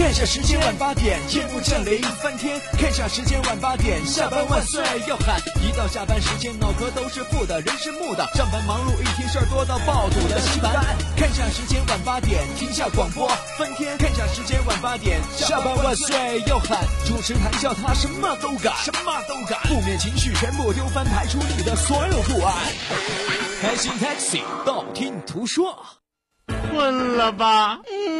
看下时间晚八点，夜幕降临翻天。看下时间晚八点，下班万岁要喊。一到下班时间，脑壳都是负的，人是木的。上班忙碌一天，事儿多到爆肚的稀饭。看下时间晚八点，停下广播翻天。看下时间晚八点，下班万岁要喊。主持谈笑他什么都敢，什么都敢。负面情绪全部丢翻，排除你的所有不安。开心 taxi，道听途说。困了吧？嗯。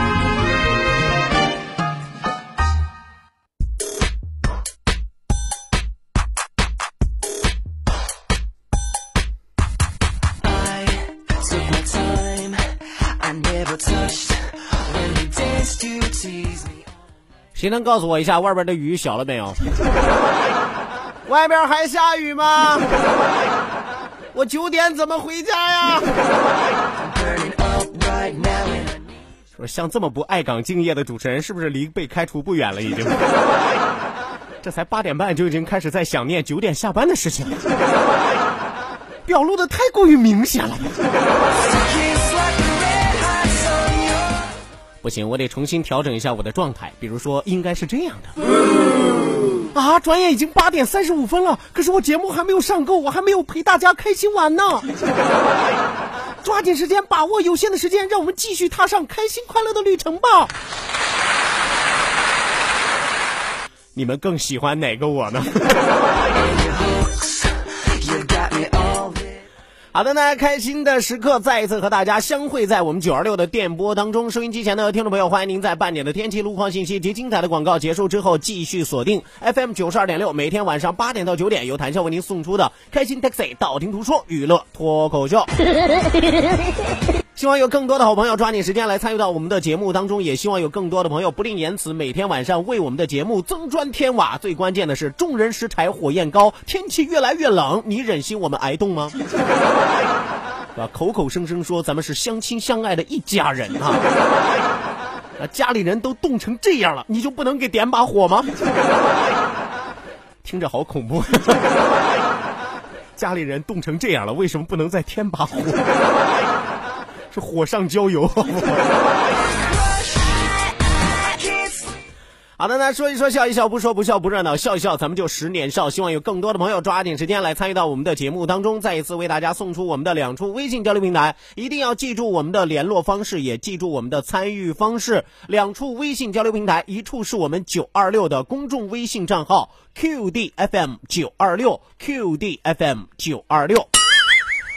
谁能告诉我一下外边的雨小了没有？外边还下雨吗？我九点怎么回家呀？说像这么不爱岗敬业的主持人，是不是离被开除不远了？已经，这才八点半就已经开始在想念九点下班的事情了，表露的太过于明显了。不行，我得重新调整一下我的状态。比如说，应该是这样的。啊，转眼已经八点三十五分了，可是我节目还没有上够，我还没有陪大家开心玩呢。抓紧时间，把握有限的时间，让我们继续踏上开心快乐的旅程吧。你们更喜欢哪个我呢？好的呢，开心的时刻再一次和大家相会在我们九二六的电波当中。收音机前的听众朋友，欢迎您在半点的天气路况信息及精彩的广告结束之后，继续锁定 FM 九十二点六，每天晚上八点到九点，由谭笑为您送出的开心 Taxi，道听途说娱乐脱口秀。希望有更多的好朋友抓紧时间来参与到我们的节目当中，也希望有更多的朋友不吝言辞，每天晚上为我们的节目增砖添瓦。最关键的是，众人拾柴火焰高，天气越来越冷，你忍心我们挨冻吗？啊，口口声声说咱们是相亲相爱的一家人啊，啊，家里人都冻成这样了，你就不能给点把火吗？听着好恐怖，家里人冻成这样了，为什么不能再添把火？是火上浇油。好的，那说一说笑一笑，不说不笑不热闹，笑一笑咱们就十年少。希望有更多的朋友抓紧时间来参与到我们的节目当中，再一次为大家送出我们的两处微信交流平台，一定要记住我们的联络方式，也记住我们的参与方式。两处微信交流平台，一处是我们九二六的公众微信账号 QDFM 九二六 QDFM 九二六。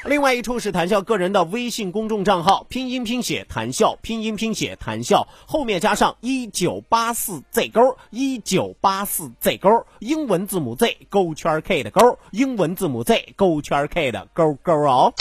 另外一处是谈笑个人的微信公众账号，拼音拼写谈笑，拼音拼写谈笑，后面加上一九八四 Z 勾，一九八四 Z 勾，英文字母 Z 勾圈 K 的勾，英文字母 Z 勾圈 K 的勾勾哦。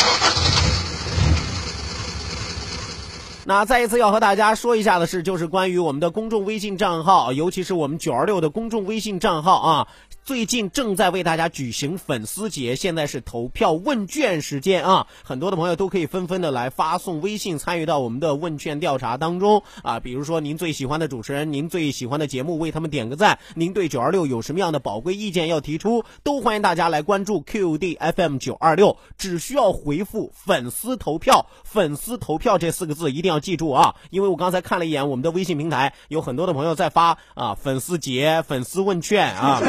那再一次要和大家说一下的是，就是关于我们的公众微信账号，尤其是我们九二六的公众微信账号啊。最近正在为大家举行粉丝节，现在是投票问卷时间啊！很多的朋友都可以纷纷的来发送微信参与到我们的问卷调查当中啊！比如说您最喜欢的主持人，您最喜欢的节目，为他们点个赞。您对九二六有什么样的宝贵意见要提出，都欢迎大家来关注 QD FM 九二六，只需要回复粉丝投票，粉丝投票这四个字一定要记住啊！因为我刚才看了一眼我们的微信平台，有很多的朋友在发啊粉丝节、粉丝问卷啊。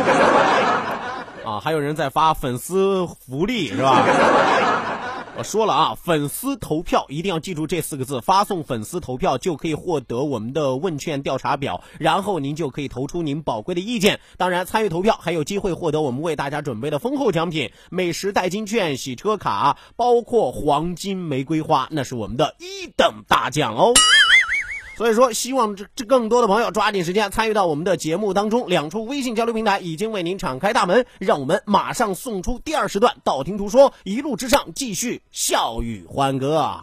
啊，还有人在发粉丝福利是吧？我说了啊，粉丝投票一定要记住这四个字，发送粉丝投票就可以获得我们的问卷调查表，然后您就可以投出您宝贵的意见。当然，参与投票还有机会获得我们为大家准备的丰厚奖品：美食代金券、洗车卡，包括黄金玫瑰花，那是我们的一等大奖哦。所以说，希望这这更多的朋友抓紧时间参与到我们的节目当中。两处微信交流平台已经为您敞开大门，让我们马上送出第二时段。道听途说，一路之上继续笑语欢歌。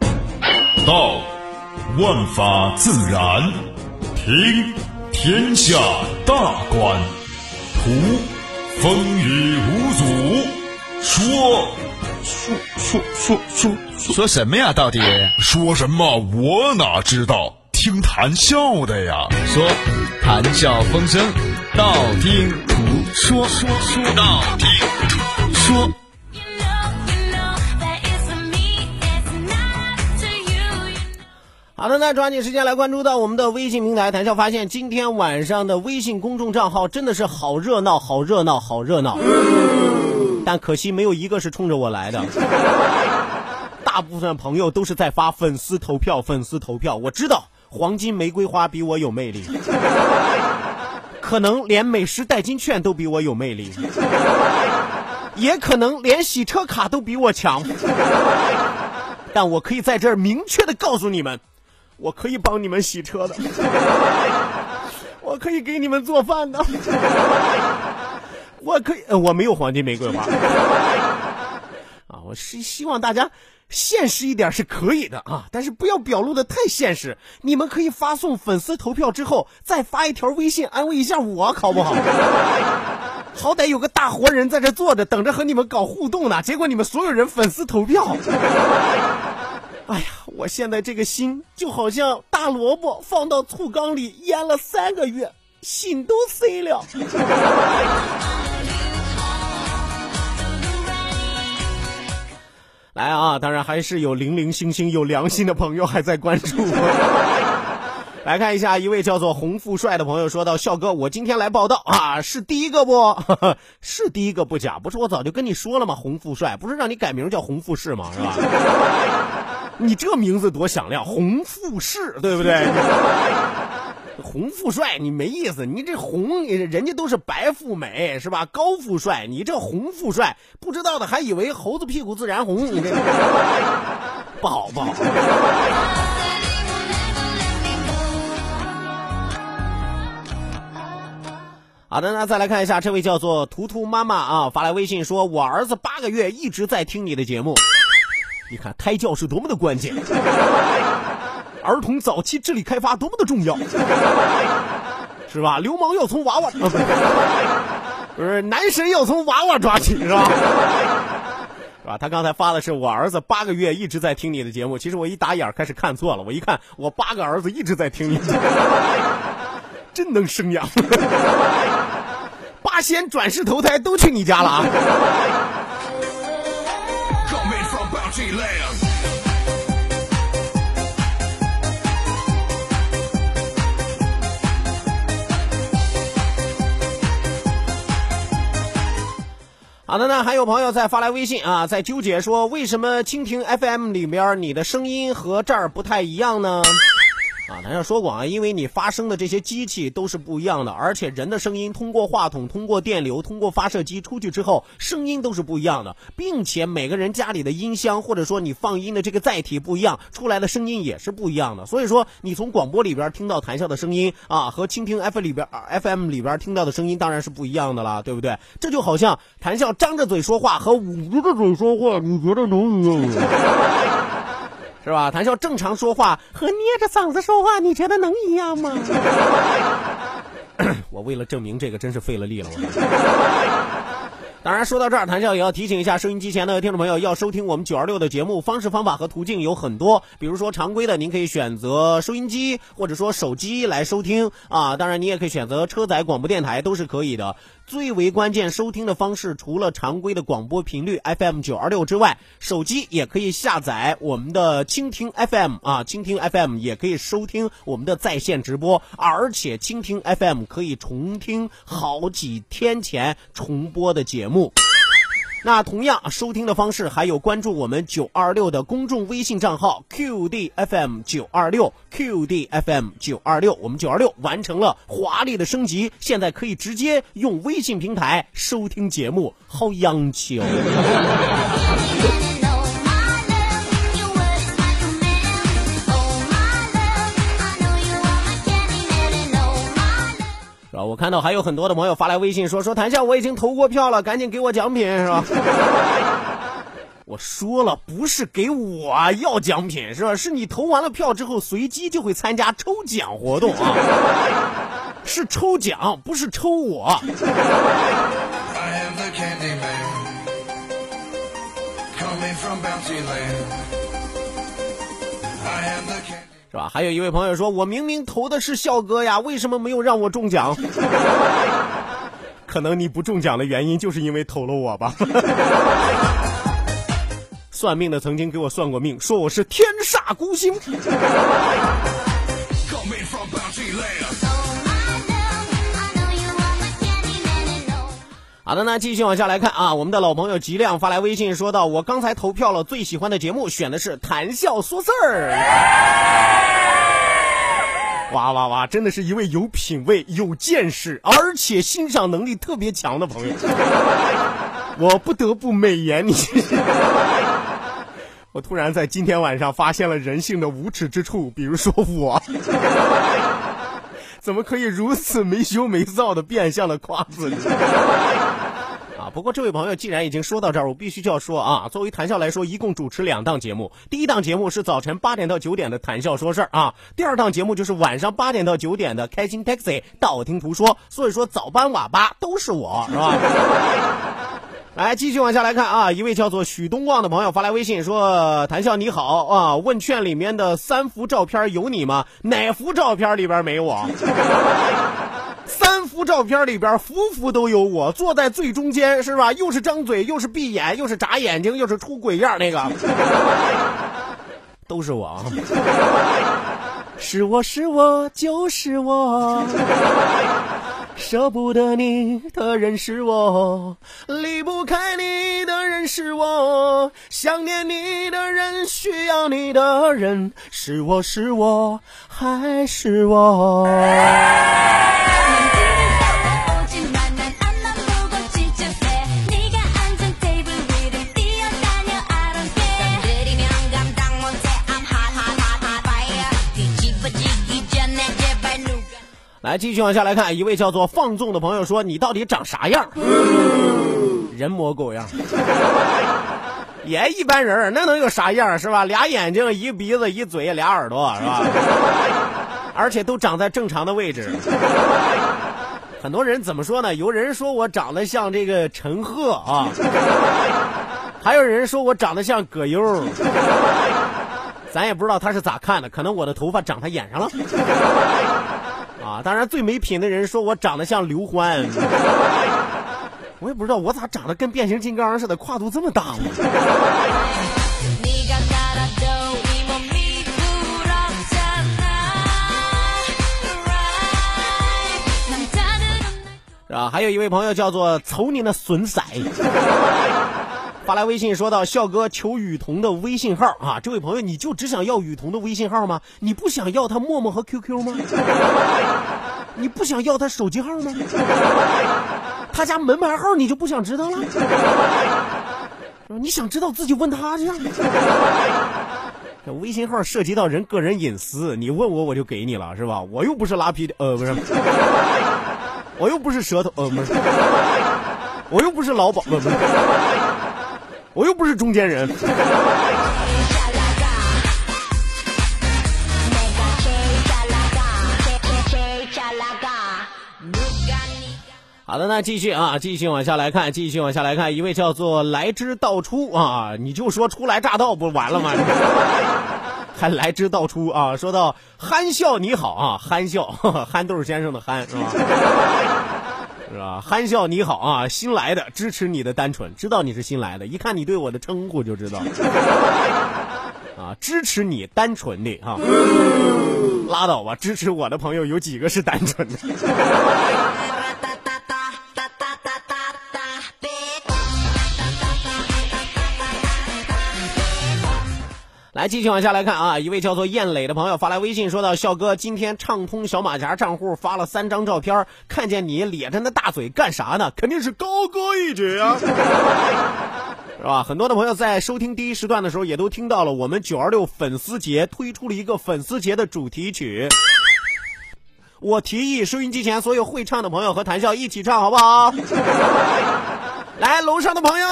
道，万法自然；听，天下大观；图，风雨无阻；说。说说说说说什么呀？到底说什么？我哪知道？听谈笑的呀。说谈笑风生，道听途说，说说道听途说。好的，那抓紧时间来关注到我们的微信平台，谈笑发现今天晚上的微信公众账号真的是好热闹，好热闹，好热闹。但可惜没有一个是冲着我来的，大部分朋友都是在发粉丝投票，粉丝投票。我知道黄金玫瑰花比我有魅力，可能连美食代金券都比我有魅力，也可能连洗车卡都比我强。但我可以在这儿明确的告诉你们。我可以帮你们洗车的，我可以给你们做饭的，我可以，我没有黄金玫瑰花啊，我是希望大家现实一点是可以的啊，但是不要表露的太现实。你们可以发送粉丝投票之后，再发一条微信安慰一下我，好不好？好歹有个大活人在这坐着，等着和你们搞互动呢，结果你们所有人粉丝投票。哎呀，我现在这个心就好像大萝卜放到醋缸里腌了三个月，心都碎了。来啊，当然还是有零零星星有良心的朋友还在关注。来看一下，一位叫做洪富帅的朋友说到：“笑哥，我今天来报道啊，是第一个不？是第一个不假，不是我早就跟你说了吗？洪富帅不是让你改名叫洪富士吗？是吧？” 你这名字多响亮，洪富士，对不对？红富帅，你没意思。你这红，人家都是白富美，是吧？高富帅，你这红富帅，不知道的还以为猴子屁股自然红。你这不好不好。好的，那再来看一下，这位叫做图图妈妈啊，发来微信说：“我儿子八个月一直在听你的节目。”你看胎教是多么的关键，儿童早期智力开发多么的重要，是吧？流氓要从娃娃，不是男神要从娃娃抓起，是吧？是吧？他刚才发的是我儿子八个月一直在听你的节目，其实我一打眼开始看错了，我一看我八个儿子一直在听你，节目真能生养，八仙转世投胎都去你家了啊！好的呢，还有朋友在发来微信啊，在纠结说为什么蜻蜓 FM 里面你的声音和这儿不太一样呢？啊，咱要说过啊，因为你发声的这些机器都是不一样的，而且人的声音通过话筒、通过电流、通过发射机出去之后，声音都是不一样的，并且每个人家里的音箱或者说你放音的这个载体不一样，出来的声音也是不一样的。所以说，你从广播里边听到谈笑的声音啊，和蜻蜓 F 里边 FM 里边听到的声音当然是不一样的啦，对不对？这就好像谈笑张着嘴说话和捂着嘴说话，你觉得能一样吗？是吧？谈笑正常说话和捏着嗓子说话，你觉得能一样吗？我为了证明这个，真是费了力了。我。当然，说到这儿，谈笑也要提醒一下收音机前的听众朋友，要收听我们九二六的节目，方式方法和途径有很多。比如说常规的，您可以选择收音机或者说手机来收听啊。当然，你也可以选择车载广播电台，都是可以的。最为关键，收听的方式除了常规的广播频率 FM 九二六之外，手机也可以下载我们的蜻蜓 FM 啊，蜻蜓 FM 也可以收听我们的在线直播，而且蜻蜓 FM 可以重听好几天前重播的节目。那同样收听的方式还有关注我们九二六的公众微信账号 QDFM 九二六 QDFM 九二六，我们九二六完成了华丽的升级，现在可以直接用微信平台收听节目，好洋气哦我看到还有很多的朋友发来微信说说谈笑，我已经投过票了，赶紧给我奖品，是吧？我说了，不是给我要奖品，是吧？是你投完了票之后，随机就会参加抽奖活动啊，是抽奖，不是抽我。Coming from bounty 是吧？还有一位朋友说，我明明投的是笑哥呀，为什么没有让我中奖？可能你不中奖的原因就是因为投了我吧。算命的曾经给我算过命，说我是天煞孤星。好的，那继续往下来看啊，我们的老朋友吉亮发来微信说道：“我刚才投票了，最喜欢的节目选的是谈笑说事儿。”哇哇哇！真的是一位有品位、有见识，而且欣赏能力特别强的朋友。我不得不美言你。我突然在今天晚上发现了人性的无耻之处，比如说我。怎么可以如此没羞没臊的变相的夸自己？不过这位朋友既然已经说到这儿，我必须就要说啊，作为谈笑来说，一共主持两档节目，第一档节目是早晨八点到九点的谈笑说事儿啊，第二档节目就是晚上八点到九点的开心 taxi 道听途说，所以说早班晚八都是我，是吧？来，继续往下来看啊，一位叫做许东旺的朋友发来微信说：“谭笑你好啊，问卷里面的三幅照片有你吗？哪幅照片里边没我？三幅照片里边幅幅都有我，坐在最中间是吧？又是张嘴，又是闭眼，又是眨眼睛，又是出鬼样那个，都是我啊！是我是我就是我。”舍不得你的人是我，离不开你的人是我，想念你的人，需要你的人，是我是我还是我？来，继续往下来看，一位叫做放纵的朋友说：“你到底长啥样？人模狗样，也一般人，那能有啥样是吧？俩眼睛，一鼻子，一嘴，俩耳朵是吧？而且都长在正常的位置。很多人怎么说呢？有人说我长得像这个陈赫啊，还有人说我长得像葛优，咱也不知道他是咋看的，可能我的头发长他眼上了。”啊，当然最没品的人说我长得像刘欢，我也不知道我咋长得跟变形金刚似的，跨度这么大呢？是吧？还有一位朋友叫做瞅你那损色，发来微信说到：“笑哥求雨桐的微信号啊！”这位朋友，你就只想要雨桐的微信号吗？你不想要他陌陌和 QQ 吗？你不想要他手机号吗？他家门牌号你就不想知道了？你想知道自己问他去。这微信号涉及到人个人隐私，你问我我就给你了，是吧？我又不是拉皮的，呃，不是，我又不是舌头，呃，不是，我又不是劳保，不是，我又不是中间人。好的，那继续啊，继续往下来看，继续往下来看，一位叫做来之道出啊，你就说初来乍到不完了吗？还来之道出啊！说到憨笑你好啊，憨笑，憨豆先生的憨是吧？是吧？憨笑你好啊，新来的支持你的单纯，知道你是新来的，一看你对我的称呼就知道。啊，支持你单纯的哈，拉倒吧，支持我的朋友有几个是单纯的？来，继续往下来看啊！一位叫做燕磊的朋友发来微信说道：“笑哥，今天畅通小马甲账户发了三张照片，看见你咧着那大嘴干啥呢？肯定是高歌一曲啊，是吧？很多的朋友在收听第一时段的时候，也都听到了我们九二六粉丝节推出了一个粉丝节的主题曲。我提议收音机前所有会唱的朋友和谭笑一起唱，好不好？来，楼上的朋友。”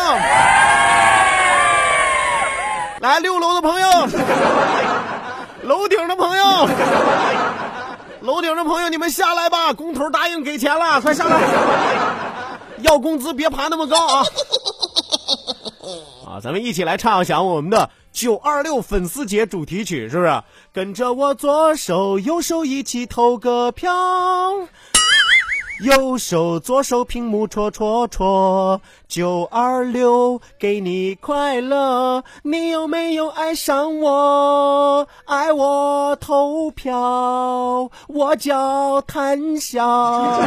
来六楼的朋友，楼顶的朋友，楼顶的朋友，你们下来吧！工头答应给钱了，快下来！要工资别爬那么高啊！啊，咱们一起来唱响我们的九二六粉丝节主题曲，是不是？跟着我左手右手一起投个票，右手左手屏幕戳戳戳，九二六给你快乐，你有没有爱上我？爱我投票，我叫谭笑。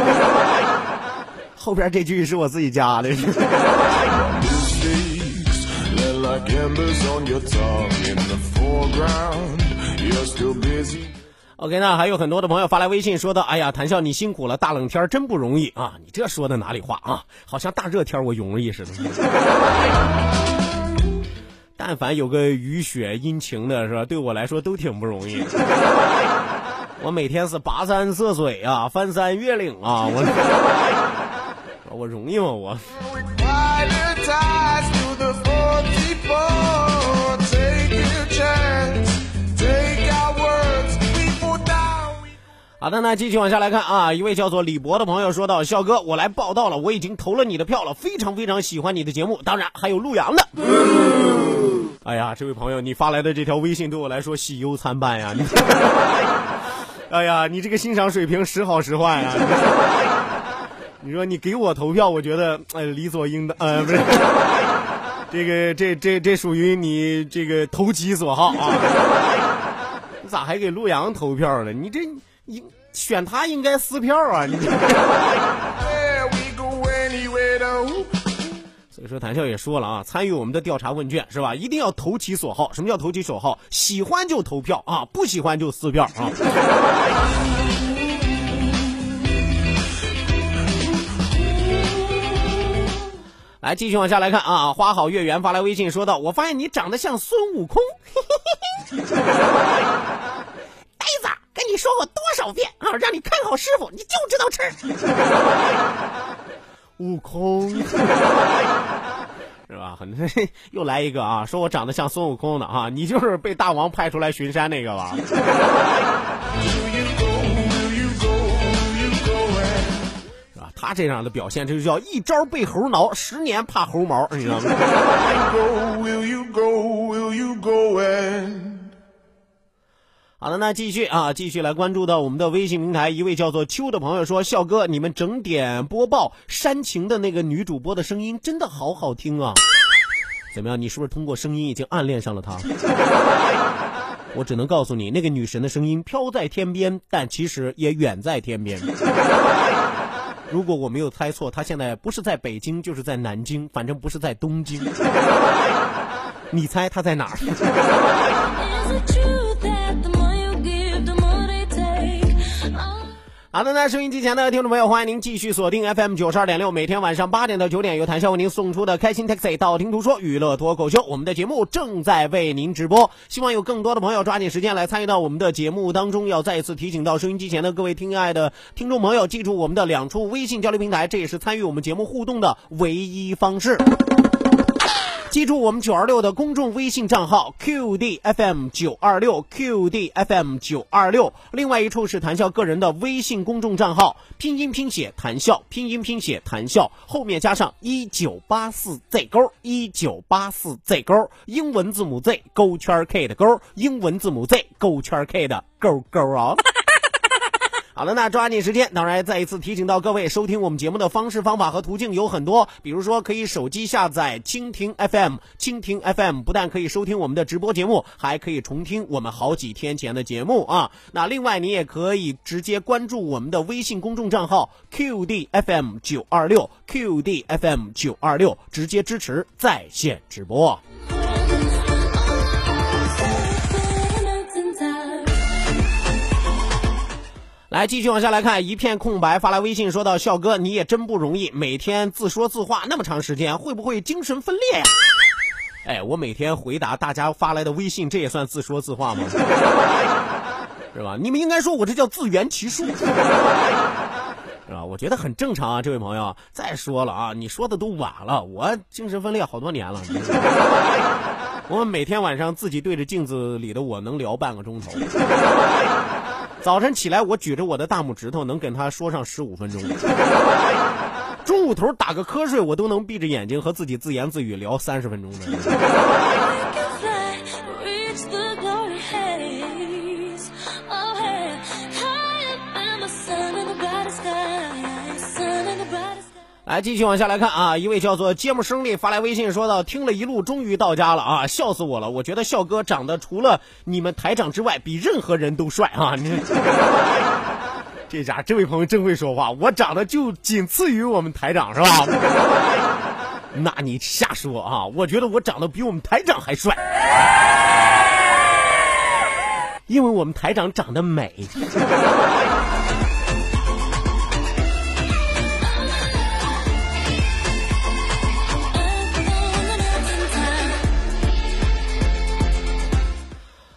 后边这句是我自己加的。OK，那还有很多的朋友发来微信说的，哎呀，谭笑你辛苦了，大冷天真不容易啊！你这说的哪里话啊？好像大热天我容易似的。但凡有个雨雪阴晴的是吧，对我来说都挺不容易。我每天是跋山涉水啊，翻山越岭啊，我 我容易吗？我好的，那继续往下来看啊，一位叫做李博的朋友说到：“笑哥，我来报道了，我已经投了你的票了，非常非常喜欢你的节目，当然还有陆阳的。”哎呀，这位朋友，你发来的这条微信对我来说喜忧参半呀！你，哎呀，你这个欣赏水平时好时坏呀！你说你给我投票，我觉得呃理所应当，呃不是，这个这这这属于你这个投其所好啊！你咋还给陆阳投票了？你这应选他应该撕票啊！你。所以说，谭笑也说了啊，参与我们的调查问卷是吧？一定要投其所好。什么叫投其所好？喜欢就投票啊，不喜欢就撕票啊。来，继续往下来看啊，花好月圆发来微信说道：“我发现你长得像孙悟空。”跟你说过多少遍啊，让你看好师傅，你就知道吃。悟空。是吧？很 又来一个啊，说我长得像孙悟空的啊，你就是被大王派出来巡山那个吧是吧？他这样的表现，这就叫一招被猴挠，十年怕猴毛，你知道吗？好的，那继续啊，继续来关注到我们的微信平台，一位叫做秋的朋友说：“笑哥，你们整点播报煽情的那个女主播的声音真的好好听啊！怎么样？你是不是通过声音已经暗恋上了她？我只能告诉你，那个女神的声音飘在天边，但其实也远在天边。如果我没有猜错，她现在不是在北京，就是在南京，反正不是在东京。你猜她在哪儿？”好的，那收音机前的听众朋友，欢迎您继续锁定 FM 九十二点六，每天晚上八点到九点，由谭笑为您送出的开心 Taxi 道听途说娱乐脱口秀，我们的节目正在为您直播，希望有更多的朋友抓紧时间来参与到我们的节目当中。要再一次提醒到收音机前的各位亲爱的听众朋友，记住我们的两处微信交流平台，这也是参与我们节目互动的唯一方式。记住我们九二六的公众微信账号 QDFM 九二六 QDFM 九二六，另外一处是谈笑个人的微信公众账号，拼音拼写谈笑，拼音拼写谈笑，后面加上一九八四 Z 勾一九八四 Z 勾，英文字母 Z 勾圈 K 的勾，英文字母 Z 勾圈 K 的勾勾啊。好了，那抓紧时间，当然再一次提醒到各位，收听我们节目的方式方法和途径有很多，比如说可以手机下载蜻蜓 FM，蜻蜓 FM 不但可以收听我们的直播节目，还可以重听我们好几天前的节目啊。那另外你也可以直接关注我们的微信公众账号 QDFM 九二六 QDFM 九二六，直接支持在线直播。来，继续往下来看，一片空白，发来微信说道：“笑哥，你也真不容易，每天自说自话那么长时间，会不会精神分裂呀？” 哎，我每天回答大家发来的微信，这也算自说自话吗？是吧？你们应该说我这叫自圆其说，是吧？我觉得很正常啊，这位朋友。再说了啊，你说的都晚了，我精神分裂好多年了。我每天晚上自己对着镜子里的我能聊半个钟头。早晨起来，我举着我的大拇指头，能跟他说上十五分钟。中午头打个瞌睡，我都能闭着眼睛和自己自言自语聊三十分钟的。来，继续往下来看啊，一位叫做芥末生力发来微信说道：“听了一路，终于到家了啊，笑死我了！我觉得笑哥长得除了你们台长之外，比任何人都帅啊！你 这家这位朋友真会说话，我长得就仅次于我们台长是吧？那你瞎说啊！我觉得我长得比我们台长还帅，因为我们台长长得美。”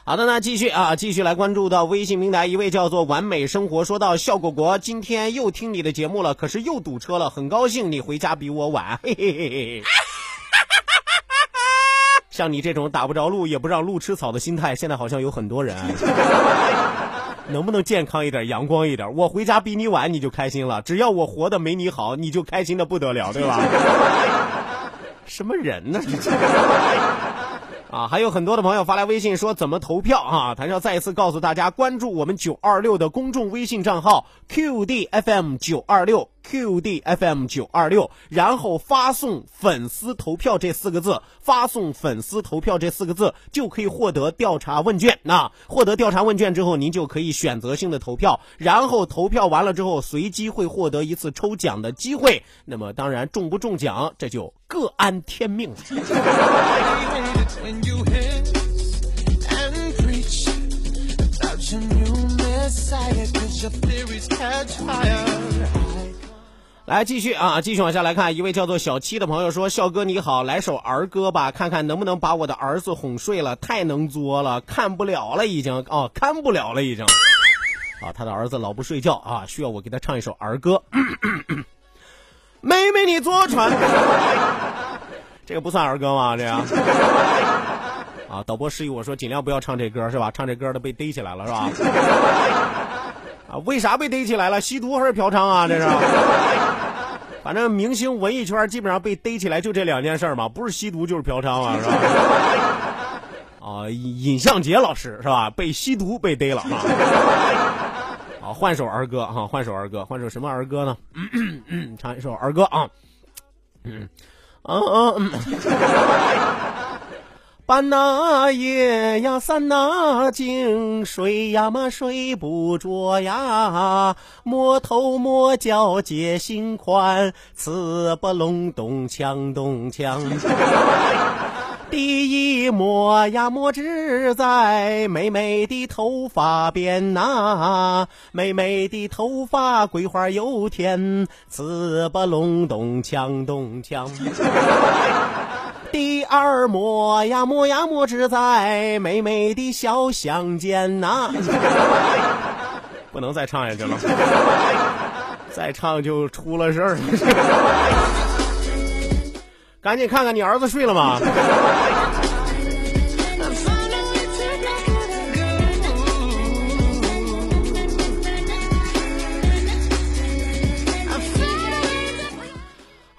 好的，那继续啊，继续来关注到微信平台一位叫做完美生活，说到笑果果，今天又听你的节目了，可是又堵车了，很高兴你回家比我晚，嘿嘿嘿嘿。像你这种打不着路也不让路吃草的心态，现在好像有很多人。能不能健康一点，阳光一点？我回家比你晚，你就开心了；只要我活得没你好，你就开心的不得了，对吧？什么人呢？啊，还有很多的朋友发来微信说怎么投票啊？谭少再一次告诉大家，关注我们九二六的公众微信账号 QDFM 九二六 QDFM 九二六，然后发送“粉丝投票”这四个字，发送“粉丝投票”这四个字就可以获得调查问卷。那获得调查问卷之后，您就可以选择性的投票，然后投票完了之后，随机会获得一次抽奖的机会。那么当然中不中奖，这就各安天命了。来继续啊，继续往下来看，一位叫做小七的朋友说：“笑哥你好，来首儿歌吧，看看能不能把我的儿子哄睡了，太能作了，看不了了已经哦，看不了了已经。啊，他的儿子老不睡觉啊，需要我给他唱一首儿歌。妹妹你坐船，这个不算儿歌吗？这样。啊，导播示意我说尽量不要唱这歌是吧？唱这歌的被逮起来了是吧？啊，为啥被逮起来了？吸毒还是嫖娼啊？这是。反正明星文艺圈基本上被逮起来就这两件事儿嘛，不是吸毒就是嫖娼啊，是吧？啊，尹相杰老师是吧？被吸毒被逮了啊。啊，换首儿歌啊、换首儿歌，换首什么儿歌呢？唱一首儿歌啊。嗯，嗯嗯嗯。半那夜呀，三那更，睡呀嘛睡不着呀，摸头摸脚解心宽，刺不隆咚锵咚锵。第一摸呀摸只在妹妹的头发边呐、妹妹的头发桂花又甜，刺不隆咚锵咚锵。第二摸呀摸呀摸只在美美的小巷间呐、不能再唱下去了，再唱就出了事儿了。赶紧看看你儿子睡了吗？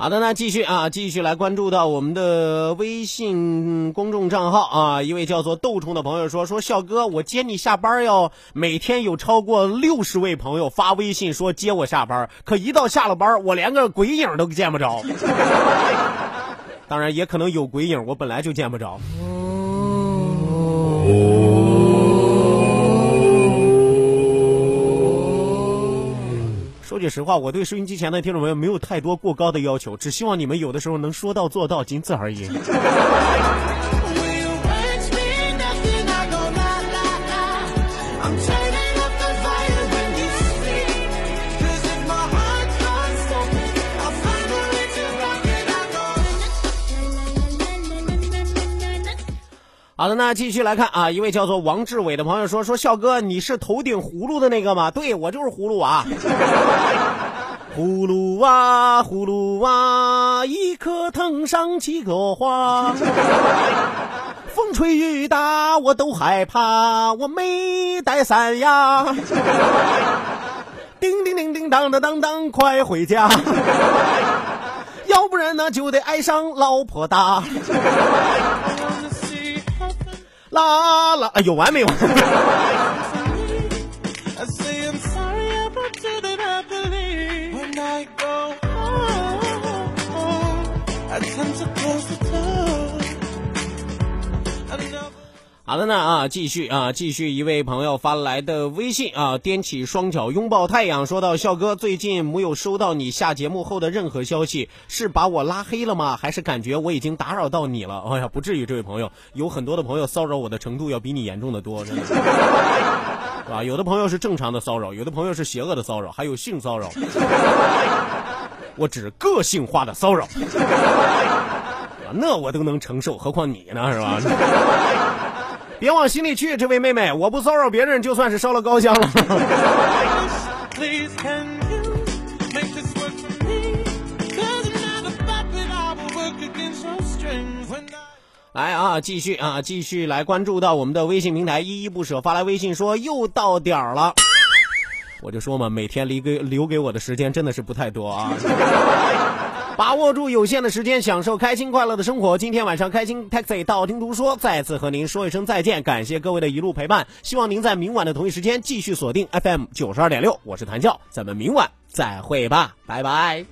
好的，那继续啊，继续来关注到我们的微信公众账号啊，一位叫做豆虫的朋友说说笑哥，我接你下班要每天有超过六十位朋友发微信说接我下班，可一到下了班，我连个鬼影都见不着。当然，也可能有鬼影，我本来就见不着。说句实话，我对收音机前的听众朋友没有太多过高的要求，只希望你们有的时候能说到做到，仅此而已。好的，那继续来看啊，一位叫做王志伟的朋友说：“说笑哥，你是头顶葫芦的那个吗？对我就是葫芦 娃。葫芦娃，葫芦娃，一颗藤上七个花。风吹雨打我都害怕，我没带伞呀。叮叮叮叮当当当当，快回家。要不然呢就得爱上老婆大。啦啦，有完没完？好的呢啊，继续啊，继续一位朋友发来的微信啊，踮起双脚拥抱太阳，说到笑哥最近没有收到你下节目后的任何消息，是把我拉黑了吗？还是感觉我已经打扰到你了？哎呀，不至于，这位朋友，有很多的朋友骚扰我的程度要比你严重的多，是吧？有的朋友是正常的骚扰，有的朋友是邪恶的骚扰，还有性骚扰。我指个性化的骚扰，那我都能承受，何况你呢？是吧？别往心里去，这位妹妹，我不骚扰别人，就算是烧了高香了。来啊，继续啊，继续来关注到我们的微信平台，依依不舍发来微信说又到点儿了。我就说嘛，每天留给留给我的时间真的是不太多啊。把握住有限的时间，享受开心快乐的生活。今天晚上开心 Taxi 道听途说再次和您说一声再见，感谢各位的一路陪伴。希望您在明晚的同一时间继续锁定 FM 九十二点六，我是谭笑，咱们明晚再会吧，拜拜。